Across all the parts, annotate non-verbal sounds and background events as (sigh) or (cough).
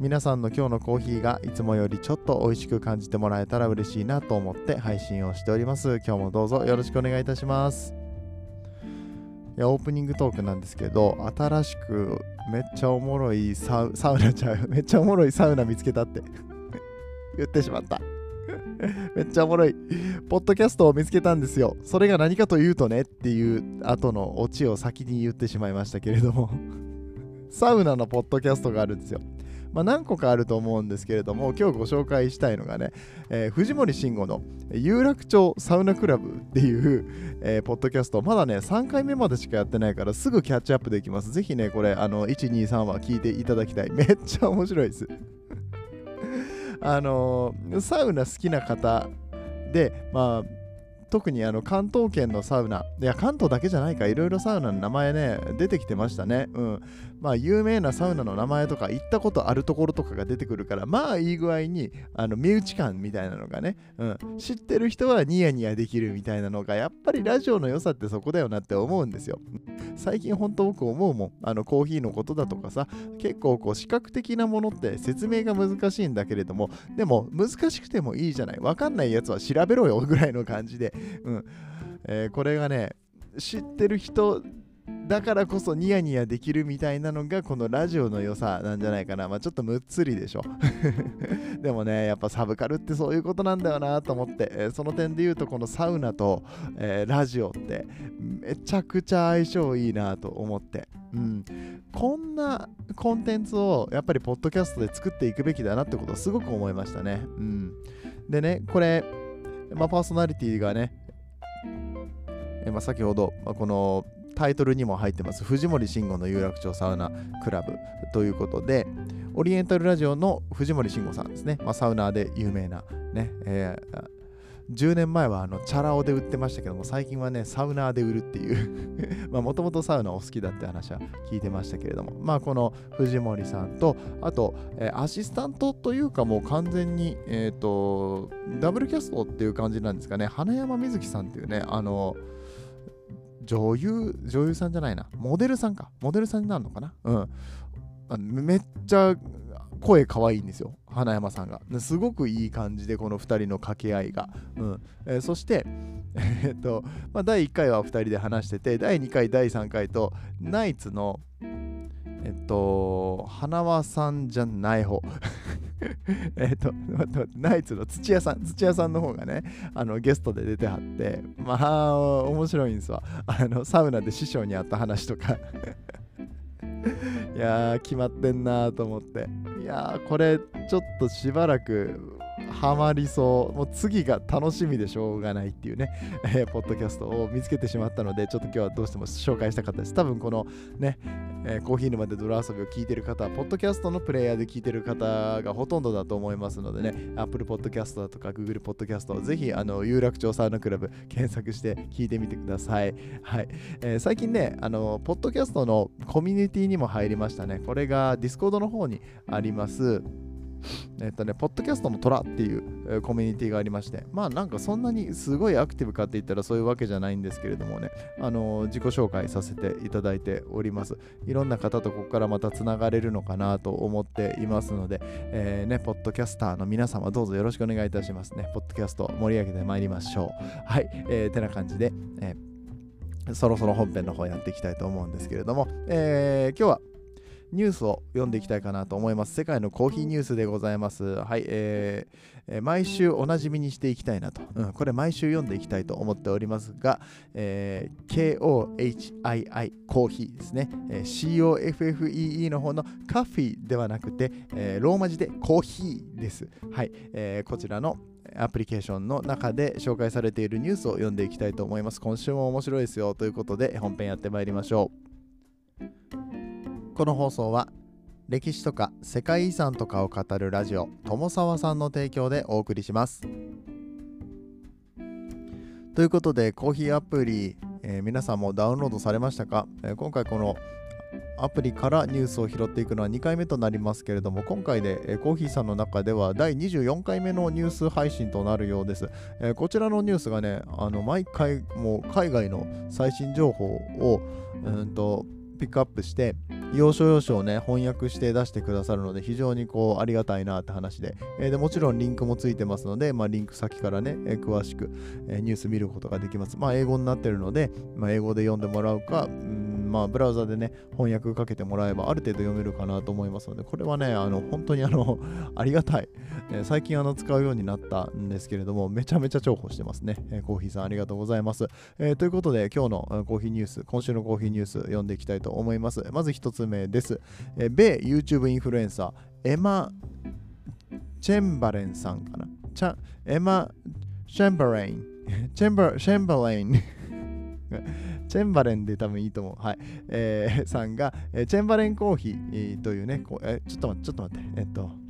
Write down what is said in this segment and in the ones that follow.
皆さんの今日のコーヒーがいつもよりちょっと美味しく感じてもらえたら嬉しいなと思って配信をしております。今日もどうぞよろしくお願いいたします。いやオープニングトークなんですけど新しくめっちゃおもろいサウナちゃう。(laughs) めっちゃおもろいサウナ見つけたって。(laughs) 言ってしまった。(laughs) めっちゃおもろいポッドキャストを見つけたんですよ。それが何かというとねっていう後のオチを先に言ってしまいましたけれども。サウナのポッドキャストがあるんですよ。まあ、何個かあると思うんですけれども今日ご紹介したいのがね、えー、藤森慎吾の有楽町サウナクラブっていう、えー、ポッドキャスト。まだね3回目までしかやってないからすぐキャッチアップできます。ぜひねこれあの123は聞いていただきたい。(laughs) めっちゃ面白いです。(laughs) あのー、サウナ好きな方でまあ特にあの関東圏のサウナ、いや、関東だけじゃないか、いろいろサウナの名前ね、出てきてましたね。うん。まあ、有名なサウナの名前とか、行ったことあるところとかが出てくるから、まあ、いい具合に、あの、身内感みたいなのがね、うん。知ってる人はニヤニヤできるみたいなのが、やっぱりラジオの良さってそこだよなって思うんですよ。最近本当僕思うもん。あの、コーヒーのことだとかさ、結構こう、視覚的なものって説明が難しいんだけれども、でも、難しくてもいいじゃない。わかんないやつは調べろよぐらいの感じで、うんえー、これがね知ってる人だからこそニヤニヤできるみたいなのがこのラジオの良さなんじゃないかな。まあちょっとむっつりでしょ。(laughs) でもね、やっぱサブカルってそういうことなんだよなと思って、えー、その点で言うとこのサウナと、えー、ラジオってめちゃくちゃ相性いいなと思って。うん、こんなコンテンツをやっぱりポッドキャストで作っていくべきだなってことをすごく思いましたね。うん、でね、これ、まあ、パーソナリティがね、えまあ、先ほど、まあ、このタイトルにも入ってます藤森慎吾の有楽町サウナクラブということでオリエンタルラジオの藤森慎吾さんですね、まあ、サウナーで有名なね、えー、10年前はあのチャラ男で売ってましたけども最近はねサウナーで売るっていう。もともとサウナお好きだって話は聞いてましたけれども。まあこの藤森さんとあと、えー、アシスタントというかもう完全にえっ、ー、とダブルキャストっていう感じなんですかね。花山瑞希さんっていうねあの女優女優さんじゃないな。モデルさんか。モデルさんになるのかな。うん。めっちゃ声可愛いんですよ。花山さんが。すごくいい感じでこの2人の掛け合いが、うん。えー、そして (laughs) えっと、まあ、第1回は2人で話してて第2回第3回とナイツのえっと花輪さんじゃない方。(laughs) えっと、ナイツの土屋さん、土屋さんの方がね、あのゲストで出てはって、まあ、面白いんですわ。あの、サウナで師匠に会った話とか。(laughs) いやー、決まってんなーと思って。いや、これ、ちょっとしばらくハマりそう。もう次が楽しみでしょうがないっていうね、えー、ポッドキャストを見つけてしまったので、ちょっと今日はどうしても紹介したかったです。多分このね、えー、コーヒー沼で泥遊びを聞いてる方は、ポッドキャストのプレイヤーで聞いてる方がほとんどだと思いますのでね、Apple Podcast だとか Google Podcast をぜひ、あの、有楽町サウナクラブ検索して聞いてみてください。はい。えー、最近ね、あの、ポッドキャストのコミュニティにも入りましたね。これが Discord の方にあります。えっとね、ポッドキャストの虎っていう、コミュニティがありまして、まあなんかそんなにすごいアクティブかって言ったらそういうわけじゃないんですけれどもね、あのー、自己紹介させていただいております。いろんな方とここからまたつながれるのかなと思っていますので、えー、ね、ポッドキャスターの皆様どうぞよろしくお願いいたしますね。ポッドキャスト盛り上げてまいりましょう。はい、えー、てな感じで、えー、そろそろ本編の方やっていきたいと思うんですけれども、えー、今日はニュースを読んでいきたいかなと思います。世界のコーヒーニュースでございます。はい、えー、毎週おなじみにしていきたいなと、うん、これ毎週読んでいきたいと思っておりますが、えー、KOHII コーヒーですね、えー、COFFEE の方のカフィではなくて、えー、ローマ字でコーヒーです。はい、えー、こちらのアプリケーションの中で紹介されているニュースを読んでいきたいと思います。今週も面白いですよということで本編やってまいりましょう。この放送は歴史とか世界遺産とかを語るラジオ友沢さんの提供でお送りします。ということでコーヒーアプリ、えー、皆さんもダウンロードされましたか、えー、今回このアプリからニュースを拾っていくのは2回目となりますけれども今回で、コーヒーさんの中では第24回目のニュース配信となるようです、え、こちらのニュースがねあの毎回もう海外の最新情報をうんとピックアップして要所要所をね翻訳して出してくださるので非常にこうありがたいなって話で,、えー、でもちろんリンクもついてますので、まあ、リンク先からね、えー、詳しく、え、ニュース見ることができます。まあ英語になってるので、まあ、英語で読んでもらうか、うんまあ、ブラウザでね、翻訳かけてもらえばある程度読めるかなと思いますので、これはね、あの本当にあの (laughs) ありがたい、えー、最近あの使うようになったんですけれども、めちゃめちゃ重宝してますね。えー、コーヒーさんありがとうございます。えー、ということで、今日のコーヒーニュース、今週のコーヒーニュース読んでいきたいと思います。まず1つ目です。え米 YouTube インフルエンサー、エマ・チェンバレンさんかな？チャエマ・チェンバレン。(laughs) チェンバチェンバレンチェンバレンで多分いいと思う。はい。えー、(laughs) さんが、えー、チェンバレンコーヒーというね、こうえちょっと待って、ちょっと待って。えっと、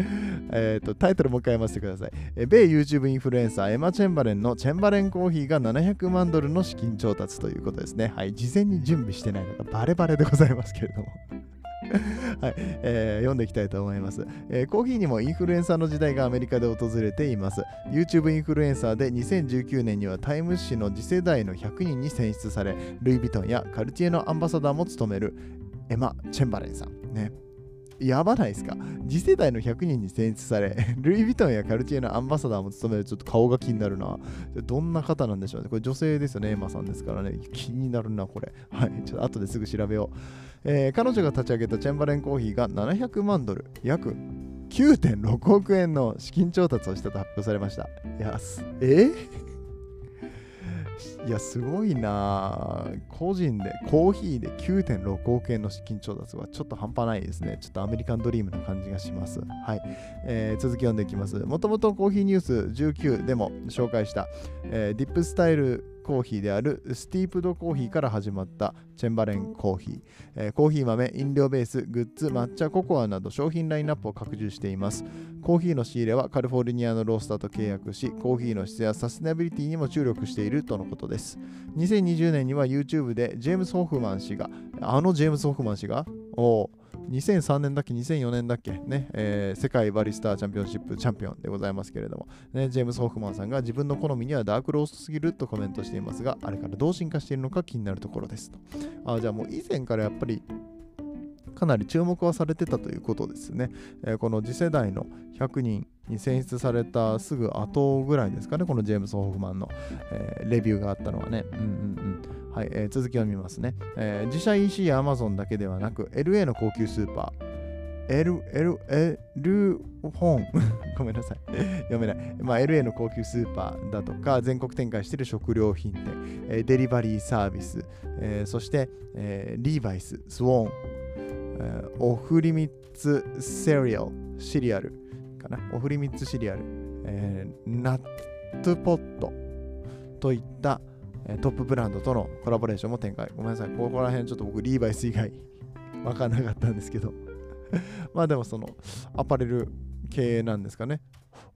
(laughs) えっとタイトルもう一回読ませてください、え米 YouTube インフルエンサーエマ・チェンバレンのチェンバレンコーヒーが700万ドルの資金調達ということですね。はい、事前に準備してないのがバレバレでございますけれども (laughs) はいえー、読んでいきたいと思います、えー、コーヒーにもインフルエンサーの時代がアメリカで訪れています。YouTube インフルエンサーで2019年にはタイム誌の次世代の100人に選出されルイ・ヴィトンやカルティエのアンバサダーも務めるエマ・チェンバレンさん。ね。やばないですか？次世代の100人に選出され、ルイ・ヴィトンやカルティエのアンバサダーも務めるちょっと顔が気になるな。どんな方なんでしょうね。これ女性ですよね、エマさんですからね。気になるな、これ。はい。ちょっと後ですぐ調べよう。えー、彼女が立ち上げたチェンバレンコーヒーが700万ドル、約9.6億円の資金調達をしたと発表されました。いや、えいや、すごいな個人で、コーヒーで9.6億円の資金調達はちょっと半端ないですね。ちょっとアメリカンドリームな感じがします。はい。えー、続き読んでいきます。もともとコーヒーニュース19でも紹介した、えー、ディップスタイルコーヒーであるスティープドコーヒーから始まったチェンバレンコーヒー、えー、コーヒー豆、飲料ベース、グッズ、抹茶、ココアなど商品ラインナップを拡充しています。コーヒーの仕入れはカリフォルニアのロースターと契約し、コーヒーの質やサステナビリティにも注力しているとのことです。2020年には YouTube でジェームス・ホフマン氏が、あのジェームス・ホフマン氏が、お2003年だっけ、2004年だっけ、ね、えー、世界バリスターチャンピオンシップチャンピオンでございますけれども、ね、ジェームス・ホフマンさんが自分の好みにはダークローストすぎるとコメントしていますが、あれからどう進化しているのか気になるところですと。あじゃあもう以前からやっぱりかなり注目はされてたということですね。えー、この次世代の100人に選出されたすぐ後ぐらいですかね、このジェームス・ホフマンの、えー、レビューがあったのはね。うんうんうん。はい。えー、続きを見ますね、えー、自社 EC や Amazon だけではなく LA の高級スーパー。L、L、L フォン。(laughs) ごめんなさい。読めない。まあ、LA の高級スーパーだとか、全国展開している食料品店、デリバリーサービス、えー、そして、えー、リーバイス、スウォン、え、オフリミッツセリアル、シリアルかな？オフリミッツシリアル、えー、ナットポットといったトップブランドとのコラボレーションも展開。ごめんなさい。ここら辺ちょっと僕リーバイス以外わかんなかったんですけど (laughs) まあでもそのアパレル系なんですかね。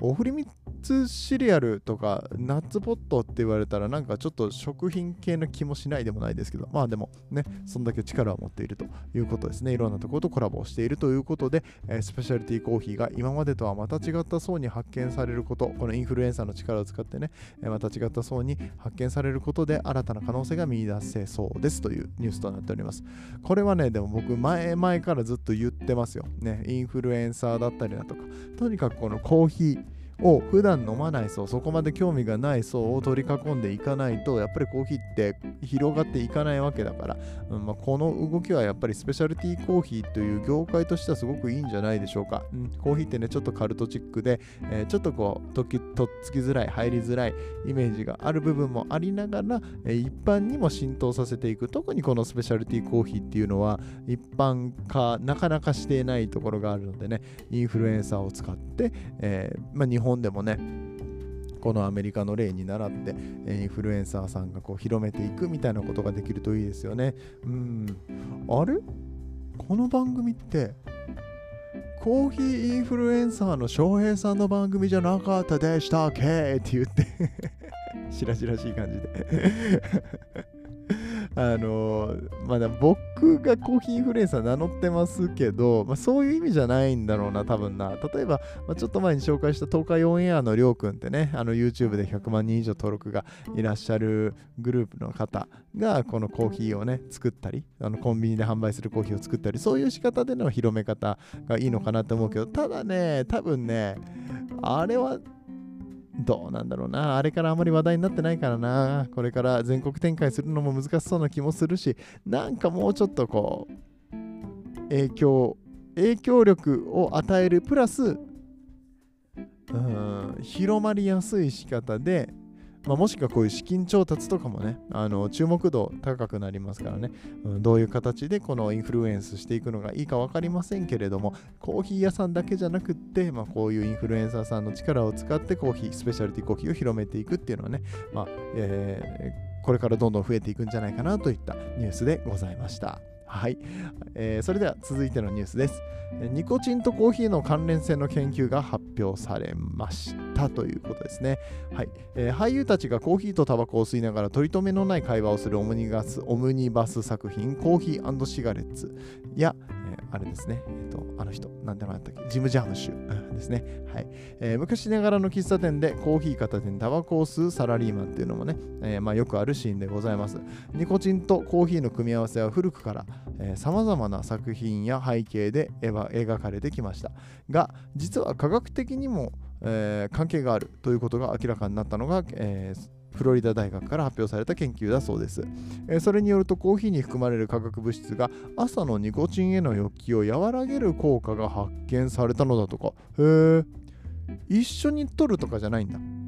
オフリミッツシリアルとかナッツポットって言われたらなんかちょっと食品系の気もしないでもないですけどまあでもねそんだけ力を持っているということですね。いろんなところとコラボをしているということで、え、スペシャリティコーヒーが今までとはまた違った層に発見されることこのインフルエンサーの力を使ってね、え、また違った層に発見されることで新たな可能性が見出せそうですというニュースとなっております。これはねでも僕前々からずっと言ってますよ。ねインフルエンサーだったりだとかとにかくこのコーヒーを普段飲まない層そこまで興味がない層を取り囲んでいかないとやっぱりコーヒーって広がっていかないわけだから、うんまあ、この動きはやっぱりスペシャルティーコーヒーという業界としてはすごくいいんじゃないでしょうか、うん、コーヒーってねちょっとカルトチックで、えー、ちょっとこうときとっつきづらい入りづらいイメージがある部分もありながら、えー、一般にも浸透させていく。特にこのスペシャルティーコーヒーっていうのは一般化なかなかしていないところがあるのでねインフルエンサーを使って、えーまあ、日本本でもねこのアメリカの例に倣ってインフルエンサーさんがこう広めていくみたいなことができるといいですよね。うん。あれ？この番組ってコーヒーインフルエンサーの翔平さんの番組じゃなかったでしたっけ？って言ってしらしらしい感じで (laughs) あのまだ僕がコーヒーインフルエンサー名乗ってますけど、まあ、そういう意味じゃないんだろうな、多分な。例えば、まあ、ちょっと前に紹介した東海オンエアのりょうくんってね、あの YouTube で100万人以上登録がいらっしゃるグループの方が、このコーヒーをね、作ったり、あのコンビニで販売するコーヒーを作ったり、そういう仕方での広め方がいいのかなと思うけど、ただね、多分ね、あれはどうなんだろうな。あれからあまり話題になってないからな。これから全国展開するのも難しそうな気もするし、なんかもうちょっとこう、影響、影響力を与えるプラス、うん、広まりやすい仕方で、まあ、もしくはこういう資金調達とかもね、あの注目度高くなりますからね、うん、どういう形でこのインフルエンスしていくのがいいか分かりませんけれども、コーヒー屋さんだけじゃなくって、まあ、こういうインフルエンサーさんの力を使ってコーヒー、スペシャリティコーヒーを広めていくっていうのはね、まあえー、これからどんどん増えていくんじゃないかなといったニュースでございました。はい、えー、それでは続いてのニュースです。ニコチンとコーヒーの関連性の研究が発表されましたということですね。はい、えー、俳優たちがコーヒーとタバコを吸いながら取り留めのない会話をするオムニガスオムニバス作品コーヒーシガレッツや、えー、あれですね、えーと、あの人、なんて名前だったっけ、ジム・ジャムシュですね。はいえー、昔ながらの喫茶店でコーヒー片手にタバコを吸うサラリーマンっていうのもね、えーまあ、よくあるシーンでございます。ニコチンとコーヒーの組み合わせは古くからさまざまな作品や背景で描かれてきましたが実は科学的にも、えー、関係があるということが明らかになったのが、えーフロリダ大学から発表された研究だそうです。え、それによるとコーヒーに含まれる化学物質が朝のニコチンへの欲求を和らげる効果が発見されたのだとか。へえ。一緒に取るとかじゃないんだ。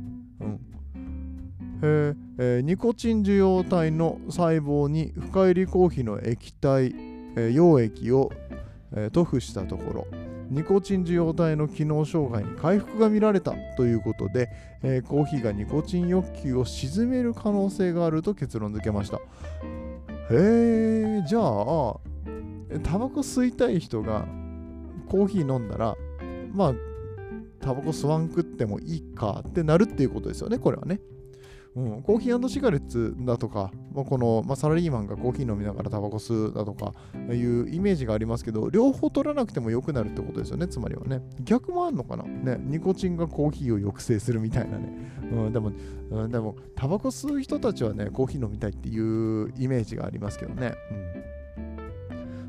えー、ニコチン受容体の細胞に深入りコーヒーの液体、えー、溶液を、えー、塗布したところ。ニコチン受容体の機能障害に回復が見られたということで、えー、コーヒーがニコチン欲求を鎮める可能性があると結論付けました。へえじゃあタバコ吸いたい人がコーヒー飲んだらまあタバコ吸わんくってもいいかってなるっていうことですよねこれはね。うん、コーヒーシガレッツだとか、まあ、この、まあ、サラリーマンがコーヒー飲みながらタバコ吸うだとかいうイメージがありますけど、両方取らなくても良くなるってことですよね、つまりはね。逆もあんのかな？ね、ニコチンがコーヒーを抑制するみたいなね。うん、でも、うん、でも、タバコ吸う人たちはね、コーヒー飲みたいっていうイメージがありますけどね。うん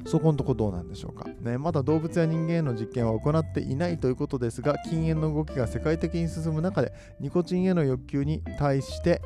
そこのとこどうなんでしょうか、ね、まだ動物や人間への実験は行っていないということですが禁煙の動きが世界的に進む中でニコチンへの欲求に対して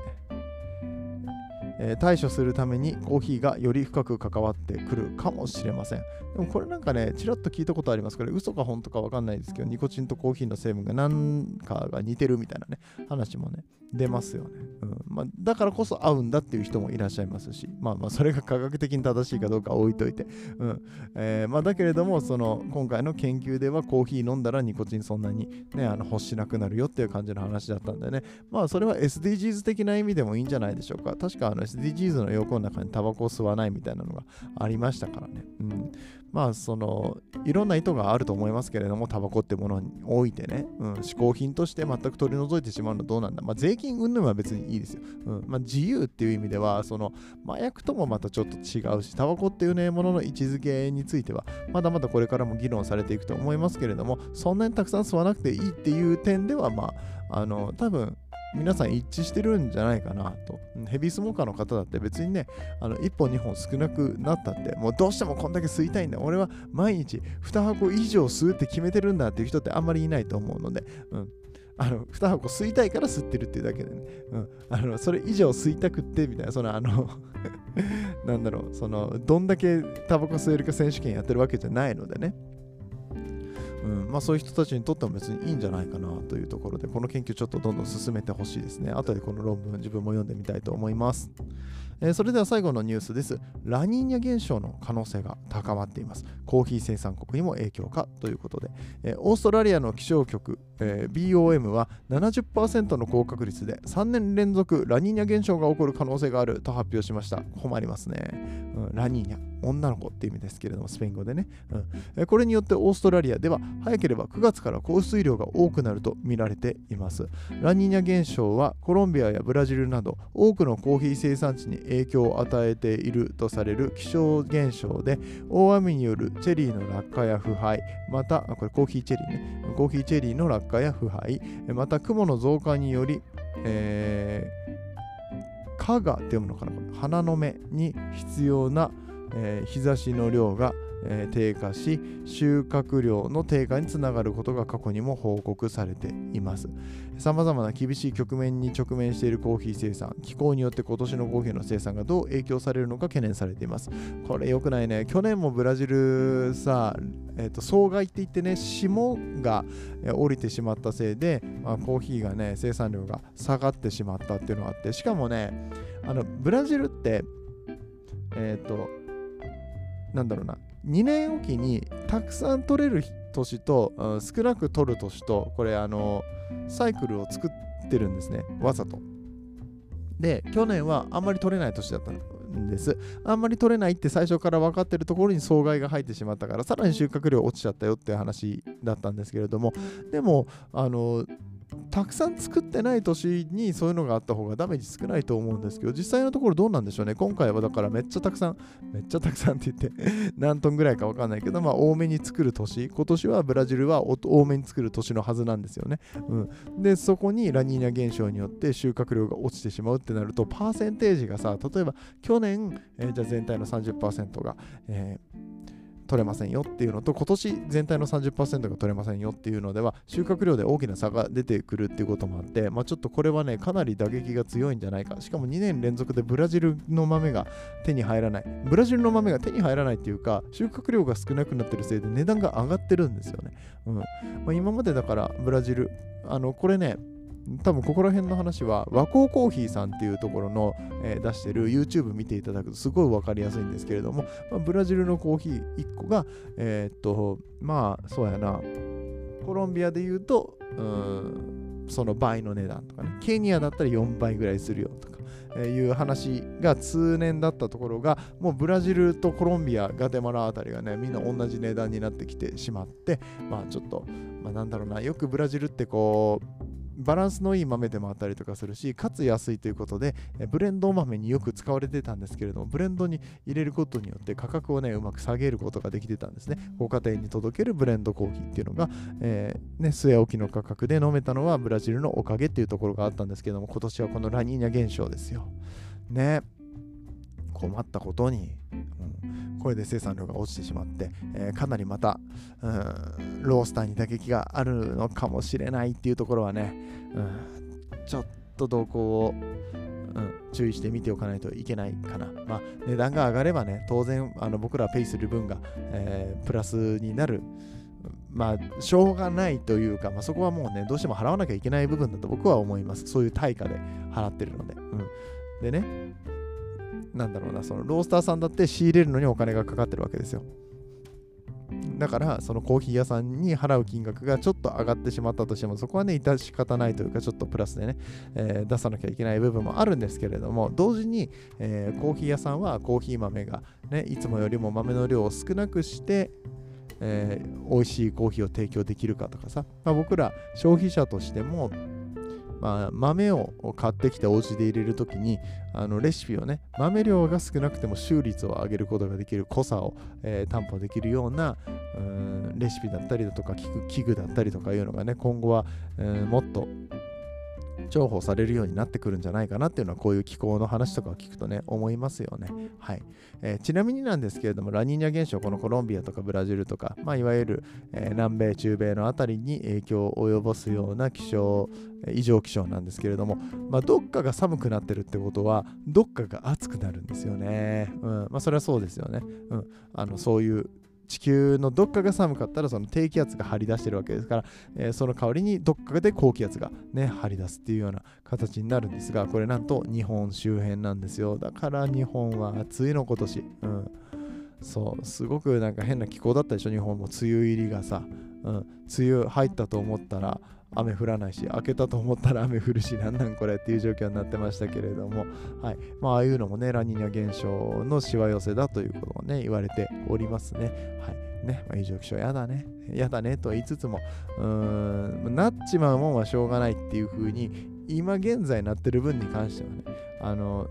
え、対処するためにコーヒーがより深く関わってくるかもしれません。でもこれなんかね、ちらっと聞いたことありますから、嘘か本当かわかんないですけど、ニコチンとコーヒーの成分が何かが似てるみたいなね、話もね、出ますよね。うんまあ、だからこそ合うんだっていう人もいらっしゃいますし、まあまあ、それが科学的に正しいかどうか置いといて。うんえーまあ、だけれども、その今回の研究ではコーヒー飲んだらニコチンそんなに、ね、あの欲しなくなるよっていう感じの話だったんでね、まあそれは SDGs 的な意味でもいいんじゃないでしょうか。確かあの SDGs の要項の中にタバコを吸わないみたいなのがありましたからね。うん、まあそのいろんな意図があると思いますけれどもタバコってものにおいてね、うん、嗜好品として全く取り除いてしまうのはどうなんだ。まあ税金云々は別にいいですよ、うん。まあ、自由っていう意味ではその麻薬ともまたちょっと違うしタバコっていうねものの位置づけについてはまだまだこれからも議論されていくと思いますけれどもそんなにたくさん吸わなくていいっていう点ではまああの多分皆さん一致してるんじゃないかなと。ヘビースモーカーの方だって別にね、あの1本2本少なくなったって、もうどうしてもこんだけ吸いたいんだ。俺は毎日2箱以上吸うって決めてるんだっていう人ってあんまりいないと思うので、うん。あの2箱吸いたいから吸ってるっていうだけでね、うん、あのそれ以上吸いたくってみたいな、そのあの (laughs) なんだろう、そのどんだけタバコ吸えるか選手権やってるわけじゃないのでね、うんまあ、そういう人たちにとっても別にいいんじゃないかなというところで、この研究ちょっとどんどん進めてほしいですね。後でこの論文自分も読んでみたいと思います。えー、それでは最後のニュースです。ラニーニャ現象の可能性が高まっています。コーヒー生産国にも影響かということで、えー、オーストラリアの気象局えー、BOM は70%の高確率で3年連続ラニーニャ現象が起こる可能性があると発表しました。困りますね、うん、ラニーニャ女の子っていう意味ですけれどもスペイン語でね、うん。えー、これによってオーストラリアでは早ければ9月から降水量が多くなると見られています。ラニーニャ現象はコロンビアやブラジルなど多くのコーヒー生産地に影響を与えているとされる気象現象で大雨によるチェリーの落下や腐敗またこれコーヒーチェリーね。コーヒーチェリーの落下や腐敗また雲の増加により、えー、蚊がって読むのかな花の芽に必要な、えー、日差しの量がえー、低下し収穫量の低下につながることが過去にも報告されています。さまざまな厳しい局面に直面しているコーヒー生産気候によって今年のコーヒーの生産がどう影響されるのか懸念されています。これ良くないね。去年もブラジルさ、えーと、総害って言ってね霜が降りてしまったせいで、まあ、コーヒーがね生産量が下がってしまったっていうのがあってしかもねあのブラジルってえっ、ー、となんだろうな。2年おきにたくさん取れる年と、うん、少なく取る年とこれあのサイクルを作ってるんですね。わざと。で去年はあんまり取れない年だったんです。あんまり取れないって最初から分かってるところに障害が入ってしまったからさらに収穫量落ちちゃったよっていう話だったんですけれども。でもあのたくさん作ってない年にそういうのがあった方がダメージ少ないと思うんですけど、実際のところどうなんでしょうね。今回はだからめっちゃたくさん、(laughs) めっちゃたくさんって言って (laughs) 何トンぐらいかわかんないけど、まあ多めに作る年、今年はブラジルは多めに作る年のはずなんですよね。うん、で、そこにラニーニャ現象によって収穫量が落ちてしまうってなると、パーセンテージがさ、例えば去年、えー、じゃあ全体の30%が、えー取れませんよっていうのと今年全体の30%が取れませんよっていうのでは収穫量で大きな差が出てくるっていうこともあって、まあ、ちょっとこれはねかなり打撃が強いんじゃないか。しかも2年連続でブラジルの豆が手に入らない。ブラジルの豆が手に入らないっていうか収穫量が少なくなってるせいで値段が上がってるんですよね、うん。まあ、今までだからブラジルあのこれね多分ここら辺の話は和光コーヒーさんっていうところの、えー、出してる YouTube 見ていただくとすごい分かりやすいんですけれども、まあ、ブラジルのコーヒー1個がえー、っとまあそうやな。コロンビアで言うとうんその倍の値段とかね。ケニアだったら4倍ぐらいするよとかいう話が通年だったところがもうブラジルとコロンビアガテマラあたりがねみんな同じ値段になってきてしまってまあちょっとまあなんだろうな。よくブラジルってこうバランスのいい豆でもあったりとかするしかつ安いということでブレンド豆によく使われてたんですけれどもブレンドに入れることによって価格をねうまく下げることができてたんですね。ご家庭に届けるブレンドコーヒーっていうのが、えー、ね、据え置きの価格で飲めたのはブラジルのおかげっていうところがあったんですけども今年はこのラニーニャ現象ですよ。ね。困ったことに、これで生産量が落ちてしまって、えー、かなりまた、うん、ロースターに打撃があるのかもしれないっていうところはね、うん、ちょっと動向を、うん、注意して見ておかないといけないかな。まあ、値段が上がればね、当然あの僕らペイする分が、えー、プラスになる。まあ、しょうがないというか、まあ、そこはもうね、どうしても払わなきゃいけない部分だと僕は思います。そういう対価で払ってるので。うん、でね、なんだろうな、そのロースターさんだって仕入れるのにお金がかかってるわけですよ。だから、そのコーヒー屋さんに払う金額がちょっと上がってしまったとしても、そこはね、致し方ないというか、ちょっとプラスでね、えー、出さなきゃいけない部分もあるんですけれども、同時に、えー、コーヒー屋さんはコーヒー豆が、ね、いつもよりも豆の量を少なくして、えー、美味しいコーヒーを提供できるかとかさ、まあ、僕ら消費者としても、まあ、豆を買ってきてお家で入れるときにあのレシピをね豆量が少なくても収率を上げることができる濃さを、えー、担保できるようなうんレシピだったりだとか器具だったりとかいうのがね今後は、えー、もっと重宝されるようになってくるんじゃないかなっていうのはこういう気候の話とかを聞くとね思いますよね。はいえー、ちなみになんですけれどもラニーニャ現象このコロンビアとかブラジルとか、まあ、いわゆる、えー、南米中米の辺りに影響を及ぼすような気象異常気象なんですけれども、まあ、どっかが寒くなってるってことはどっかが暑くなるんですよね。うんまあ、それはそうですよね。うん、あのそういう地球のどっかが寒かったらその低気圧が張り出してるわけですから、えー、その代わりにどっかで高気圧がね張り出すっていうような形になるんですがこれなんと日本周辺なんですよ。だから日本は暑いの今年。うん。そう。すごくなんか変な気候だったでしょ？日本も梅雨入りがさ、うん、梅雨入ったと思ったら雨降らないし開けたと思ったら雨降るしなんなんこれっていう状況になってましたけれども、はい。まあ、ああいうのもねラニーニャ現象のしわ寄せだということをね言われておりますね。はい。ね、まあ、異常気象やだね、やだねと言いつつも、うーん、なっちまうもんはしょうがないっていうふうに、今現在なってる分に関してはね、あの、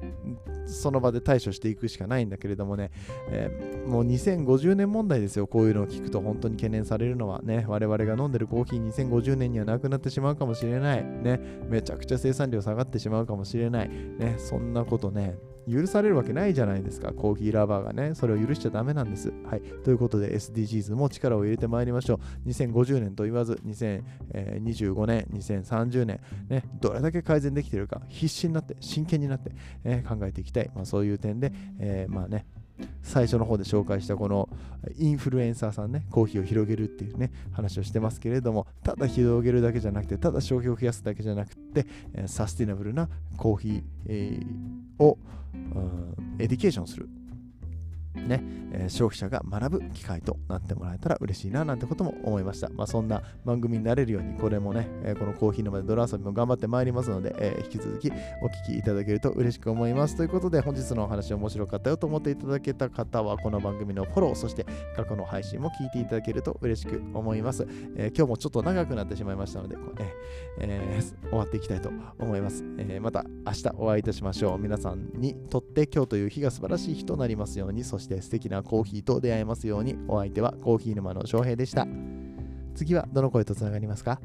その場で対処していくしかないんだけれどもね、えー、もう2050年問題ですよ、こういうのを聞くと本当に懸念されるのはね、我々が飲んでるコーヒー2050年にはなくなってしまうかもしれない、ね、めちゃくちゃ生産量下がってしまうかもしれない、ね、そんなことね、許されるわけないじゃないですか。コーヒーラバーがね。それを許しちゃダメなんです。はい。ということで SDGs も力を入れてまいりましょう。2050年と言わず、2025年、2030年、ね、どれだけ改善できてるか、必死になって、真剣になって、え、考えていきたい。まあ、そういう点で、えー、まあね、最初の方で紹介したこのインフルエンサーさんね、コーヒーを広げるっていうね、話をしてますけれども、ただ広げるだけじゃなくて、ただ消費を増やすだけじゃなくて、サスティナブルなコーヒー、えー、を、 education するね、えー、消費者が学ぶ機会となってもらえたら嬉しいななんてことも思いました。まあ、そんな番組になれるように、これもね、えー、このコーヒーの場で泥遊びも頑張ってまいりますので、えー、引き続きお聞きいただけると嬉しく思います。ということで、本日のお話面白かったよと思っていただけた方は、この番組のフォロー、そして過去の配信も聞いていただけると嬉しく思います。え今日もちょっと長くなってしまいましたので、え終わっていきたいと思います、えまた明日お会いいたしましょう。皆さんにとって今日という日が素晴らしい日となりますように、そして素敵なコーヒーと出会えますように。お相手はコーヒー沼の翔平でした。次はどの声とつながりますか？